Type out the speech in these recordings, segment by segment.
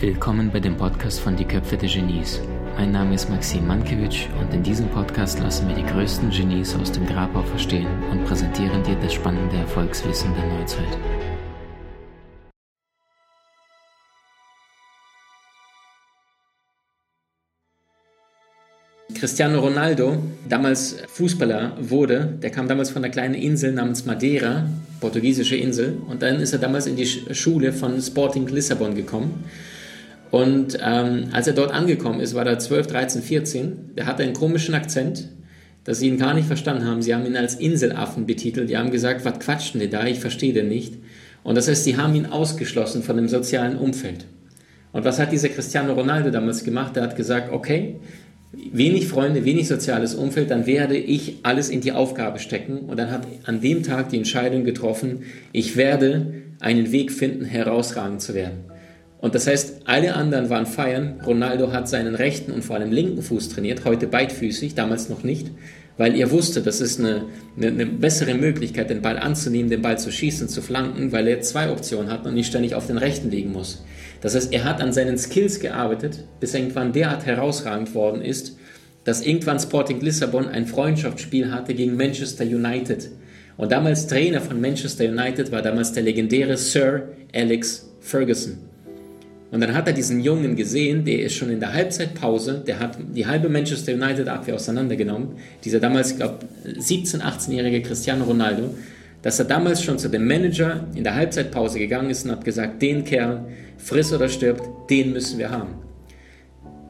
Willkommen bei dem Podcast von Die Köpfe der Genies. Mein Name ist Maxim Mankewitsch und in diesem Podcast lassen wir die größten Genies aus dem Grabau verstehen und präsentieren dir das spannende Erfolgswissen der Neuzeit. Cristiano Ronaldo, damals Fußballer wurde, der kam damals von einer kleinen Insel namens Madeira, portugiesische Insel, und dann ist er damals in die Schule von Sporting Lissabon gekommen. Und ähm, als er dort angekommen ist, war er 12, 13, 14. Der hatte einen komischen Akzent, dass sie ihn gar nicht verstanden haben. Sie haben ihn als Inselaffen betitelt. Die haben gesagt, was quatschen die da? Ich verstehe den nicht. Und das heißt, sie haben ihn ausgeschlossen von dem sozialen Umfeld. Und was hat dieser Cristiano Ronaldo damals gemacht? Er hat gesagt, okay, wenig Freunde, wenig soziales Umfeld, dann werde ich alles in die Aufgabe stecken. Und dann hat an dem Tag die Entscheidung getroffen, ich werde einen Weg finden, herausragend zu werden. Und das heißt, alle anderen waren feiern. Ronaldo hat seinen rechten und vor allem linken Fuß trainiert, heute beidfüßig, damals noch nicht, weil er wusste, das ist eine, eine, eine, bessere Möglichkeit, den Ball anzunehmen, den Ball zu schießen, zu flanken, weil er zwei Optionen hat und nicht ständig auf den rechten legen muss. Das heißt, er hat an seinen Skills gearbeitet, bis irgendwann derart herausragend worden ist, dass irgendwann Sporting Lissabon ein Freundschaftsspiel hatte gegen Manchester United. Und damals Trainer von Manchester United war damals der legendäre Sir Alex Ferguson. Und dann hat er diesen Jungen gesehen, der ist schon in der Halbzeitpause, der hat die halbe Manchester United Abwehr auseinandergenommen. Dieser damals, ich glaube, 17-, 18-jährige Cristiano Ronaldo, dass er damals schon zu dem Manager in der Halbzeitpause gegangen ist und hat gesagt, den Kerl, friss oder stirbt, den müssen wir haben.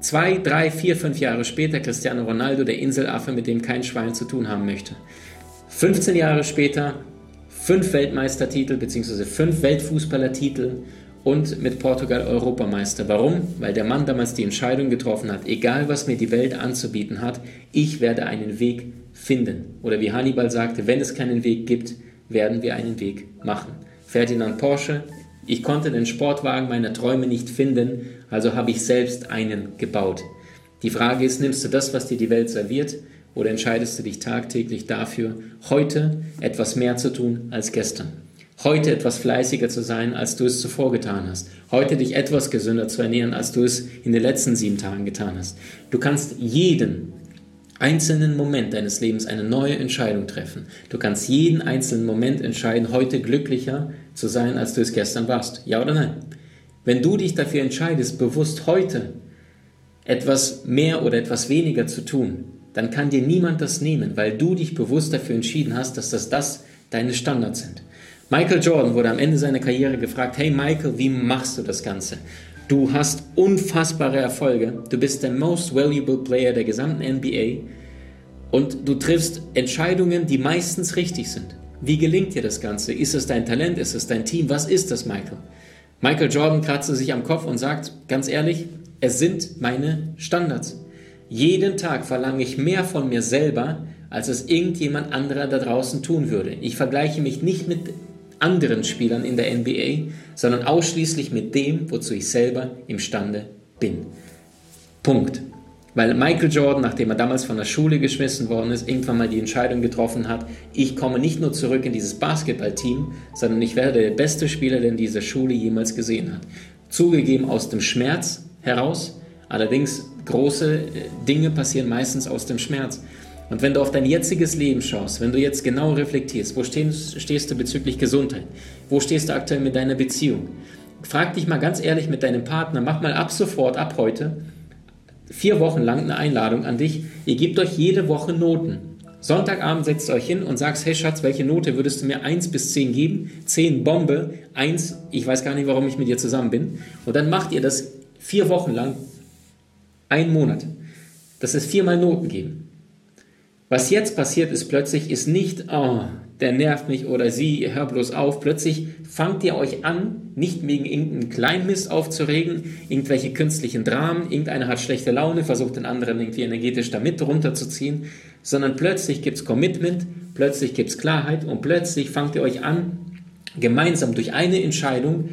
Zwei, drei, vier, fünf Jahre später Cristiano Ronaldo, der Inselaffe, mit dem kein Schwein zu tun haben möchte. 15 Jahre später fünf Weltmeistertitel bzw. fünf Weltfußballertitel und mit Portugal Europameister. Warum? Weil der Mann damals die Entscheidung getroffen hat, egal was mir die Welt anzubieten hat, ich werde einen Weg finden. Oder wie Hannibal sagte, wenn es keinen Weg gibt, werden wir einen Weg machen. Ferdinand Porsche, ich konnte den Sportwagen meiner Träume nicht finden, also habe ich selbst einen gebaut. Die Frage ist, nimmst du das, was dir die Welt serviert, oder entscheidest du dich tagtäglich dafür, heute etwas mehr zu tun als gestern? Heute etwas fleißiger zu sein, als du es zuvor getan hast. Heute dich etwas gesünder zu ernähren, als du es in den letzten sieben Tagen getan hast. Du kannst jeden einzelnen Moment deines Lebens eine neue Entscheidung treffen. Du kannst jeden einzelnen Moment entscheiden, heute glücklicher zu sein, als du es gestern warst. Ja oder nein? Wenn du dich dafür entscheidest, bewusst heute etwas mehr oder etwas weniger zu tun, dann kann dir niemand das nehmen, weil du dich bewusst dafür entschieden hast, dass das, das deine Standards sind. Michael Jordan wurde am Ende seiner Karriere gefragt, hey Michael, wie machst du das Ganze? Du hast unfassbare Erfolge, du bist der most valuable Player der gesamten NBA und du triffst Entscheidungen, die meistens richtig sind. Wie gelingt dir das Ganze? Ist es dein Talent? Ist es dein Team? Was ist das, Michael? Michael Jordan kratzte sich am Kopf und sagt, ganz ehrlich, es sind meine Standards. Jeden Tag verlange ich mehr von mir selber, als es irgendjemand anderer da draußen tun würde. Ich vergleiche mich nicht mit anderen Spielern in der NBA, sondern ausschließlich mit dem, wozu ich selber imstande bin. Punkt. Weil Michael Jordan, nachdem er damals von der Schule geschmissen worden ist, irgendwann mal die Entscheidung getroffen hat, ich komme nicht nur zurück in dieses Basketballteam, sondern ich werde der beste Spieler, den diese Schule jemals gesehen hat. Zugegeben aus dem Schmerz heraus, allerdings große äh, Dinge passieren meistens aus dem Schmerz. Und wenn du auf dein jetziges Leben schaust, wenn du jetzt genau reflektierst, wo stehst, du bezüglich Gesundheit? Wo stehst du aktuell mit deiner Beziehung? Frag dich mal ganz ehrlich mit deinem Partner, mach mal ab sofort, ab heute, vier Wochen lang eine Einladung an dich. Ihr gebt euch jede Woche Noten. Sonntagabend setzt euch hin und sagst, hey Schatz, welche Note würdest du mir 1 bis 10 geben? 10 Bombe, 1, ich weiß gar nicht, warum ich mit dir zusammen bin. Und dann macht ihr das vier Wochen lang, einen Monat. Das ist viermal Noten geben. Was jetzt passiert ist plötzlich, ist nicht, oh, der nervt mich oder sie, hör bloß auf. Plötzlich fangt ihr euch an, nicht wegen irgendeinem Kleinmist aufzuregen, irgendwelche künstlichen Dramen, irgendeiner hat schlechte Laune, versucht den anderen irgendwie energetisch damit runterzuziehen, sondern plötzlich gibt's Commitment, plötzlich gibt's Klarheit und plötzlich fangt ihr euch an, gemeinsam durch eine Entscheidung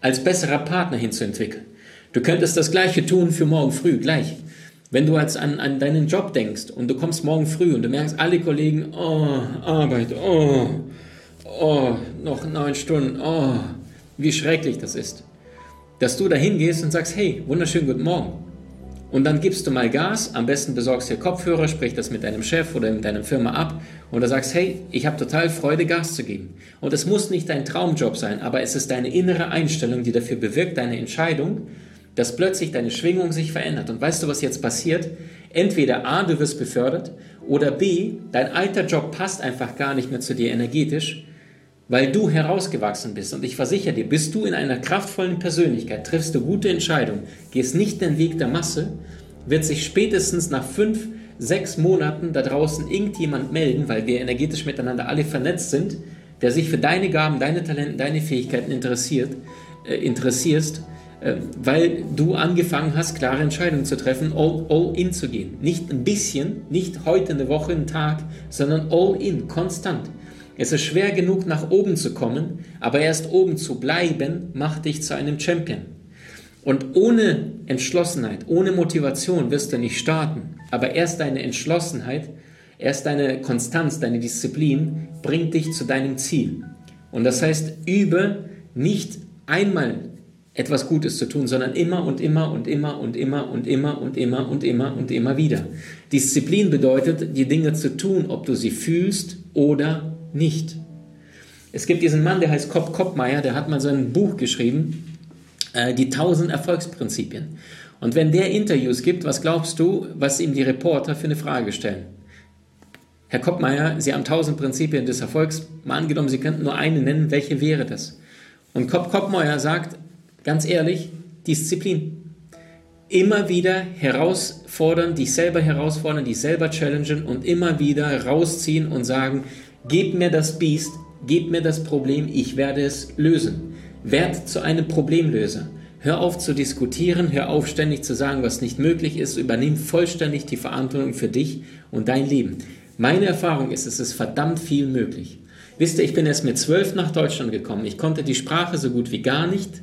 als besserer Partner hinzuentwickeln. Du könntest das Gleiche tun für morgen früh, gleich. Wenn du jetzt an, an deinen Job denkst und du kommst morgen früh und du merkst, alle Kollegen, oh, Arbeit, oh, oh, noch neun Stunden, oh, wie schrecklich das ist. dass du da hingehst und sagst, hey, wunderschönen guten Morgen. Und dann gibst du mal Gas, am besten besorgst dir Kopfhörer, sprich das mit deinem Chef oder mit deiner Firma ab und du sagst, hey, ich habe total Freude, Gas zu geben. Und es muss nicht dein Traumjob sein, aber es ist deine innere Einstellung, die dafür bewirkt, deine Entscheidung, dass plötzlich deine Schwingung sich verändert. Und weißt du, was jetzt passiert? Entweder A, du wirst befördert oder B, dein alter Job passt einfach gar nicht mehr zu dir energetisch weil du herausgewachsen bist. Und ich versichere dir, bist du in einer kraftvollen Persönlichkeit, triffst du gute Entscheidungen, gehst nicht den Weg der Masse, wird sich spätestens nach fünf, sechs Monaten da draußen irgendjemand melden, weil wir energetisch miteinander alle vernetzt sind, der sich für deine Gaben, deine Talente, deine Fähigkeiten interessiert, äh, interessierst, weil du angefangen hast, klare Entscheidungen zu treffen, all, all in zu gehen. Nicht ein bisschen, nicht heute eine Woche, einen Tag, sondern all in, konstant. Es ist schwer genug, nach oben zu kommen, aber erst oben zu bleiben, macht dich zu einem Champion. Und ohne Entschlossenheit, ohne Motivation wirst du nicht starten. Aber erst deine Entschlossenheit, erst deine Konstanz, deine Disziplin bringt dich zu deinem Ziel. Und das heißt, übe nicht einmal etwas Gutes zu tun, sondern immer und immer und immer und immer und immer und immer und immer und immer wieder. Disziplin bedeutet, die Dinge zu tun, ob du sie fühlst oder nicht. Es gibt diesen Mann, der heißt Kopp Koppmeier, der hat mal so ein Buch geschrieben, äh, die 1000 Erfolgsprinzipien. Und wenn der Interviews gibt, was glaubst du, was ihm die Reporter für eine Frage stellen? Herr Koppmeier, Sie haben 1000 Prinzipien des Erfolgs. Mal angenommen, Sie könnten nur eine nennen, welche wäre das? Und Kopp Koppmeier sagt, ganz ehrlich, Disziplin. Immer wieder herausfordern, dich selber herausfordern, dich selber challengen und immer wieder rausziehen und sagen, Gebt mir das Biest, gebt mir das Problem, ich werde es lösen. Werd zu einem Problemlöser. Hör auf zu diskutieren, hör auf ständig zu sagen, was nicht möglich ist, übernimm vollständig die Verantwortung für dich und dein Leben. Meine Erfahrung ist, es ist verdammt viel möglich. Wisst ihr, ich bin erst mit zwölf nach Deutschland gekommen. Ich konnte die Sprache so gut wie gar nicht.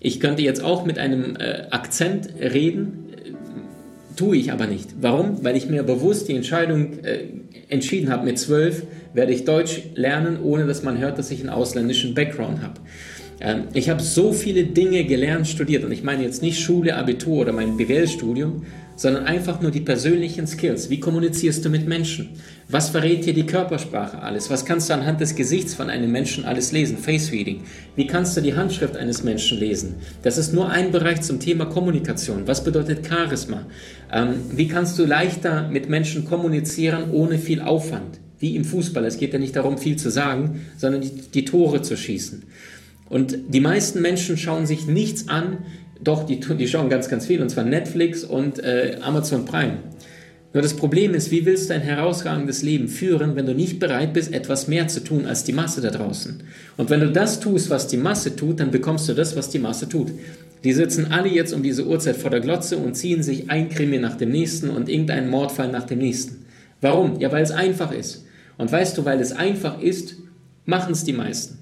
Ich könnte jetzt auch mit einem äh, Akzent reden, tue ich aber nicht. Warum? Weil ich mir bewusst die Entscheidung äh, entschieden habe, mit zwölf werde ich Deutsch lernen, ohne dass man hört, dass ich einen ausländischen Background habe. Ähm, ich habe so viele Dinge gelernt, studiert und ich meine jetzt nicht Schule, Abitur oder mein BWL-Studium, sondern einfach nur die persönlichen Skills. Wie kommunizierst du mit Menschen? Was verrät dir die Körpersprache alles? Was kannst du anhand des Gesichts von einem Menschen alles lesen? Face Reading. Wie kannst du die Handschrift eines Menschen lesen? Das ist nur ein Bereich zum Thema Kommunikation. Was bedeutet Charisma? Ähm, wie kannst du leichter mit Menschen kommunizieren ohne viel Aufwand? Wie im Fußball. Es geht ja nicht darum, viel zu sagen, sondern die, die Tore zu schießen. Und die meisten Menschen schauen sich nichts an, doch, die, die schauen ganz, ganz viel, und zwar Netflix und äh, Amazon Prime. Nur das Problem ist, wie willst du ein herausragendes Leben führen, wenn du nicht bereit bist, etwas mehr zu tun als die Masse da draußen? Und wenn du das tust, was die Masse tut, dann bekommst du das, was die Masse tut. Die sitzen alle jetzt um diese Uhrzeit vor der Glotze und ziehen sich ein Krimi nach dem nächsten und irgendeinen Mordfall nach dem nächsten. Warum? Ja, weil es einfach ist. Und weißt du, weil es einfach ist, machen es die meisten.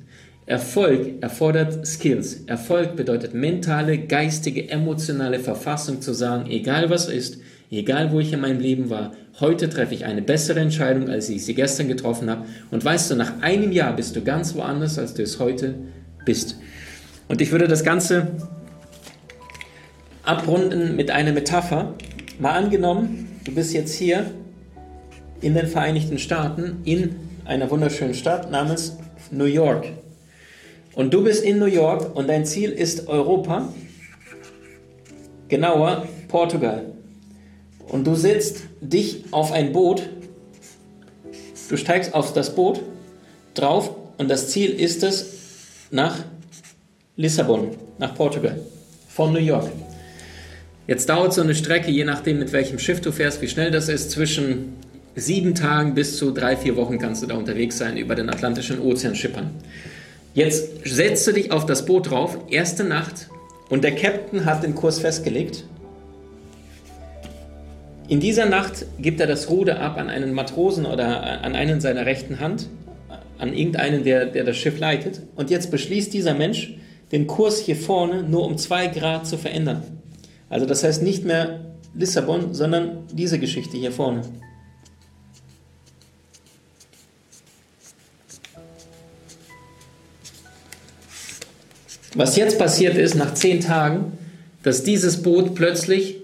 Erfolg erfordert Skills. Erfolg bedeutet mentale, geistige, emotionale Verfassung zu sagen, egal was ist, egal wo ich in meinem Leben war, heute treffe ich eine bessere Entscheidung, als ich sie gestern getroffen habe. Und weißt du, nach einem Jahr bist du ganz woanders, als du es heute bist. Und ich würde das Ganze abrunden mit einer Metapher. Mal angenommen, du bist jetzt hier in den Vereinigten Staaten, in einer wunderschönen Stadt namens New York. Und du bist in New York und dein Ziel ist Europa, genauer Portugal. Und du setzt dich auf ein Boot, du steigst auf das Boot drauf und das Ziel ist es nach Lissabon, nach Portugal, von New York. Jetzt dauert so eine Strecke, je nachdem mit welchem Schiff du fährst, wie schnell das ist, zwischen sieben Tagen bis zu drei, vier Wochen kannst du da unterwegs sein, über den Atlantischen Ozean schippern. Jetzt setzt du dich auf das Boot drauf, erste Nacht, und der Captain hat den Kurs festgelegt. In dieser Nacht gibt er das Ruder ab an einen Matrosen oder an einen seiner rechten Hand, an irgendeinen, der, der das Schiff leitet. Und jetzt beschließt dieser Mensch, den Kurs hier vorne nur um zwei Grad zu verändern. Also das heißt nicht mehr Lissabon, sondern diese Geschichte hier vorne. Was jetzt passiert ist, nach zehn Tagen, dass dieses Boot plötzlich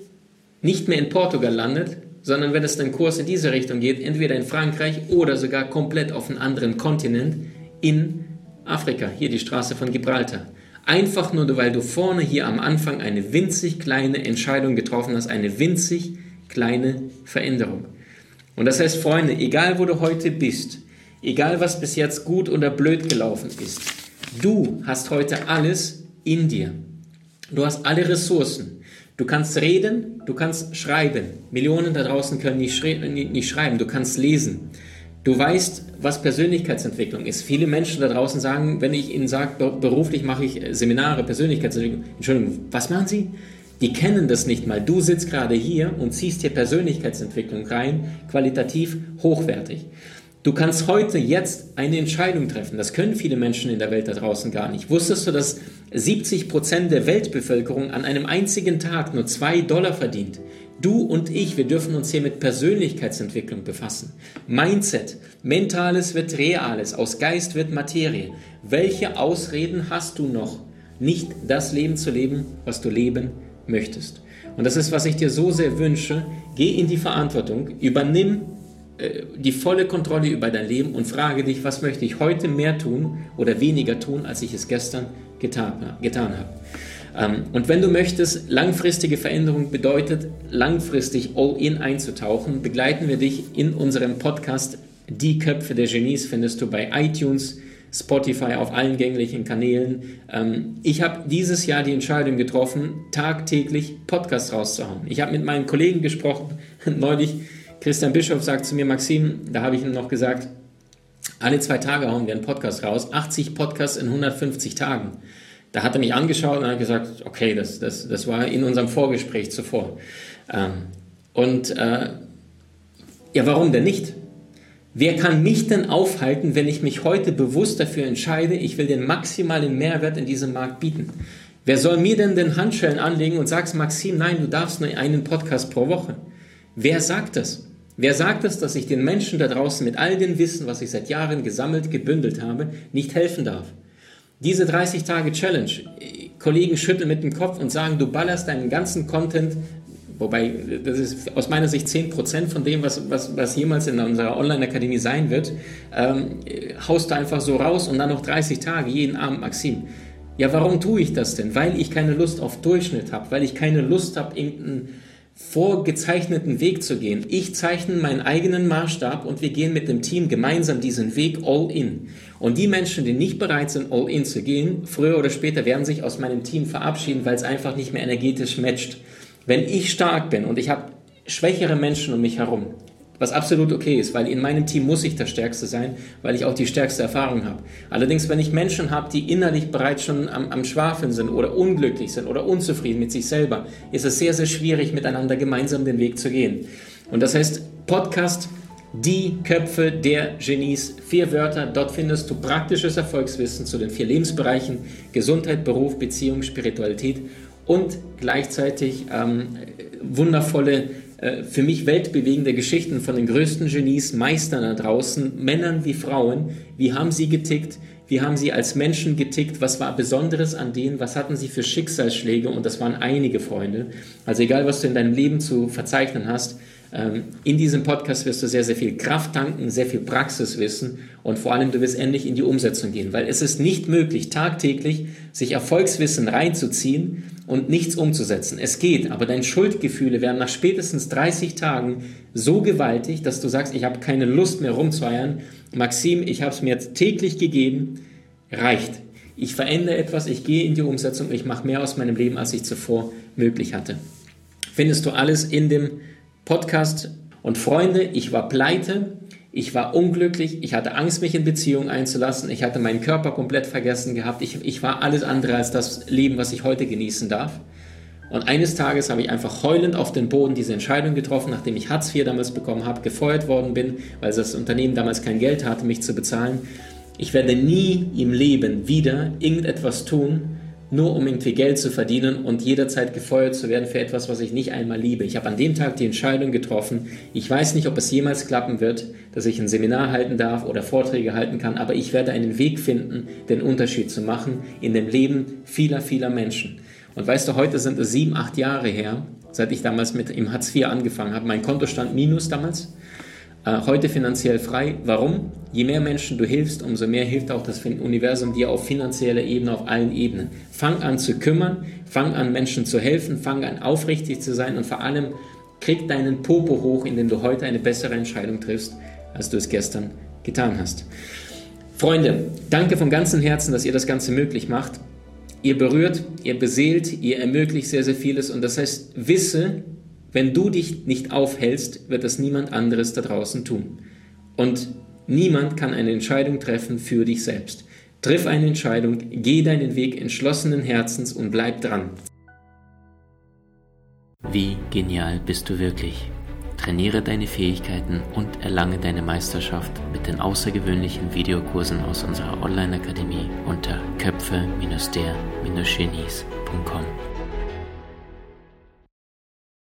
nicht mehr in Portugal landet, sondern wenn es den Kurs in diese Richtung geht, entweder in Frankreich oder sogar komplett auf einem anderen Kontinent in Afrika, hier die Straße von Gibraltar. Einfach nur, weil du vorne hier am Anfang eine winzig kleine Entscheidung getroffen hast, eine winzig kleine Veränderung. Und das heißt, Freunde, egal wo du heute bist, egal was bis jetzt gut oder blöd gelaufen ist, du hast heute alles in dir. Du hast alle Ressourcen. Du kannst reden, du kannst schreiben. Millionen da draußen können nicht, schrei nicht schreiben, du kannst lesen. Du weißt, was Persönlichkeitsentwicklung ist. Viele Menschen da draußen sagen, wenn ich ihnen sage, beruflich mache ich Seminare, Persönlichkeitsentwicklung. Entschuldigung, was machen sie? Die kennen das nicht mal. Du sitzt gerade hier und ziehst hier Persönlichkeitsentwicklung rein, qualitativ hochwertig. Du kannst heute jetzt eine Entscheidung treffen. Das können viele Menschen in der Welt da draußen gar nicht. Wusstest du, dass 70 Prozent der Weltbevölkerung an einem einzigen Tag nur zwei Dollar verdient? Du und ich, wir dürfen uns hier mit Persönlichkeitsentwicklung befassen. Mindset, Mentales wird Reales, aus Geist wird Materie. Welche Ausreden hast du noch, nicht das Leben zu leben, was du leben möchtest? Und das ist, was ich dir so sehr wünsche. Geh in die Verantwortung, übernimm die volle Kontrolle über dein Leben und frage dich, was möchte ich heute mehr tun oder weniger tun, als ich es gestern getan, habe. Ähm, und wenn du möchtest, langfristige Veränderung bedeutet, langfristig all-in einzutauchen, begleiten wir dich in unserem Podcast Die Köpfe der Genies, findest du bei iTunes, Spotify, auf allen gänglichen Kanälen. Ähm, ich habe dieses Jahr die Entscheidung getroffen, tagtäglich Podcasts rauszuhauen. Ich habe mit meinen Kollegen gesprochen, neulich Christian Bischof sagt zu mir, Maxim, da habe ich ihm noch gesagt, alle zwei Tage hauen wir einen Podcast raus, 80 Podcasts in 150 Tagen. Da hat er mich angeschaut und hat gesagt, okay, das, das, das war in unserem Vorgespräch zuvor. Ähm, und äh, ja, warum denn nicht? Wer kann mich denn aufhalten, wenn ich mich heute bewusst dafür entscheide, ich will den maximalen Mehrwert in diesem Markt bieten? Wer soll mir denn den Handschellen anlegen und sagst, Maxim, nein, du darfst nur einen Podcast pro Woche? Wer sagt das? Wer sagt es, dass ich den Menschen da draußen mit all dem Wissen, was ich seit Jahren gesammelt, gebündelt habe, nicht helfen darf? Diese 30 Tage Challenge, Kollegen schütteln mit dem Kopf und sagen, du ballerst deinen ganzen Content, wobei das ist aus meiner Sicht 10% von dem, was, was, was jemals in unserer Online-Akademie sein wird, ähm, haust du einfach so raus und dann noch 30 Tage, jeden Abend, Maxim. Ja, warum tue ich das denn? Weil ich keine Lust auf Durchschnitt habe, weil ich keine Lust habe, irgendeinen vorgezeichneten Weg zu gehen. Ich zeichne meinen eigenen Maßstab und wir gehen mit dem Team gemeinsam diesen Weg all in. Und die Menschen, die nicht bereit sind, all in zu gehen, früher oder später werden sich aus meinem Team verabschieden, weil es einfach nicht mehr energetisch matcht. Wenn ich stark bin und ich habe schwächere Menschen um mich herum, was absolut okay ist, weil in meinem Team muss ich der Stärkste sein, weil ich auch die stärkste Erfahrung habe. Allerdings, wenn ich Menschen habe, die innerlich bereits schon am, am Schwafeln sind oder unglücklich sind oder unzufrieden mit sich selber, ist es sehr, sehr schwierig, miteinander gemeinsam den Weg zu gehen. Und das heißt, Podcast, die Köpfe der Genies, vier Wörter, dort findest du praktisches Erfolgswissen zu den vier Lebensbereichen Gesundheit, Beruf, Beziehung, Spiritualität und gleichzeitig ähm, wundervolle äh, für mich weltbewegende Geschichten von den größten Genies, Meistern da draußen, Männern wie Frauen. Wie haben sie getickt? Wie haben sie als Menschen getickt? Was war Besonderes an denen? Was hatten sie für Schicksalsschläge? Und das waren einige Freunde. Also egal, was du in deinem Leben zu verzeichnen hast, in diesem Podcast wirst du sehr, sehr viel Kraft tanken, sehr viel Praxiswissen und vor allem du wirst endlich in die Umsetzung gehen, weil es ist nicht möglich, tagtäglich sich Erfolgswissen reinzuziehen und nichts umzusetzen. Es geht, aber deine Schuldgefühle werden nach spätestens 30 Tagen so gewaltig, dass du sagst, ich habe keine Lust mehr rumzueiern. Maxim, ich habe es mir jetzt täglich gegeben, reicht. Ich verändere etwas, ich gehe in die Umsetzung, ich mache mehr aus meinem Leben, als ich zuvor möglich hatte. Findest du alles in dem Podcast. Und Freunde, ich war pleite, ich war unglücklich, ich hatte Angst, mich in Beziehungen einzulassen, ich hatte meinen Körper komplett vergessen gehabt, ich, ich war alles andere als das Leben, was ich heute genießen darf. Und eines Tages habe ich einfach heulend auf den Boden diese Entscheidung getroffen, nachdem ich Hartz IV damals bekommen habe, gefeuert worden bin, weil das Unternehmen damals kein Geld hatte, mich zu bezahlen. Ich werde nie im Leben wieder irgendetwas tun, nur um irgendwie Geld zu verdienen und jederzeit gefeuert zu werden für etwas, was ich nicht einmal liebe. Ich habe an dem Tag die Entscheidung getroffen, ich weiß nicht, ob es jemals klappen wird, dass ich ein Seminar halten darf oder Vorträge halten kann, aber ich werde einen Weg finden, den Unterschied zu machen in dem Leben vieler, vieler Menschen. Und weißt du, heute sind es sieben, acht Jahre her, seit ich damals mit im Hartz IV angefangen habe. Mein Konto stand minus damals. Äh, heute finanziell frei. Warum? Je mehr Menschen du hilfst, umso mehr hilft auch das Universum dir auf finanzieller Ebene, auf allen Ebenen. Fang an zu kümmern, fang an Menschen zu helfen, fang an aufrichtig zu sein und vor allem krieg deinen Popo hoch, indem du heute eine bessere Entscheidung triffst, als du es gestern getan hast. Freunde, danke von ganzem Herzen, dass ihr das Ganze möglich macht. Ihr berührt, ihr beseelt, ihr ermöglicht sehr, sehr vieles und das heißt, wisse, wenn du dich nicht aufhältst, wird das niemand anderes da draußen tun. Und niemand kann eine Entscheidung treffen für dich selbst. Triff eine Entscheidung, geh deinen Weg entschlossenen Herzens und bleib dran. Wie genial bist du wirklich? Trainiere deine Fähigkeiten und erlange deine Meisterschaft mit den außergewöhnlichen Videokursen aus unserer Online-Akademie unter köpfe-der-genies.com.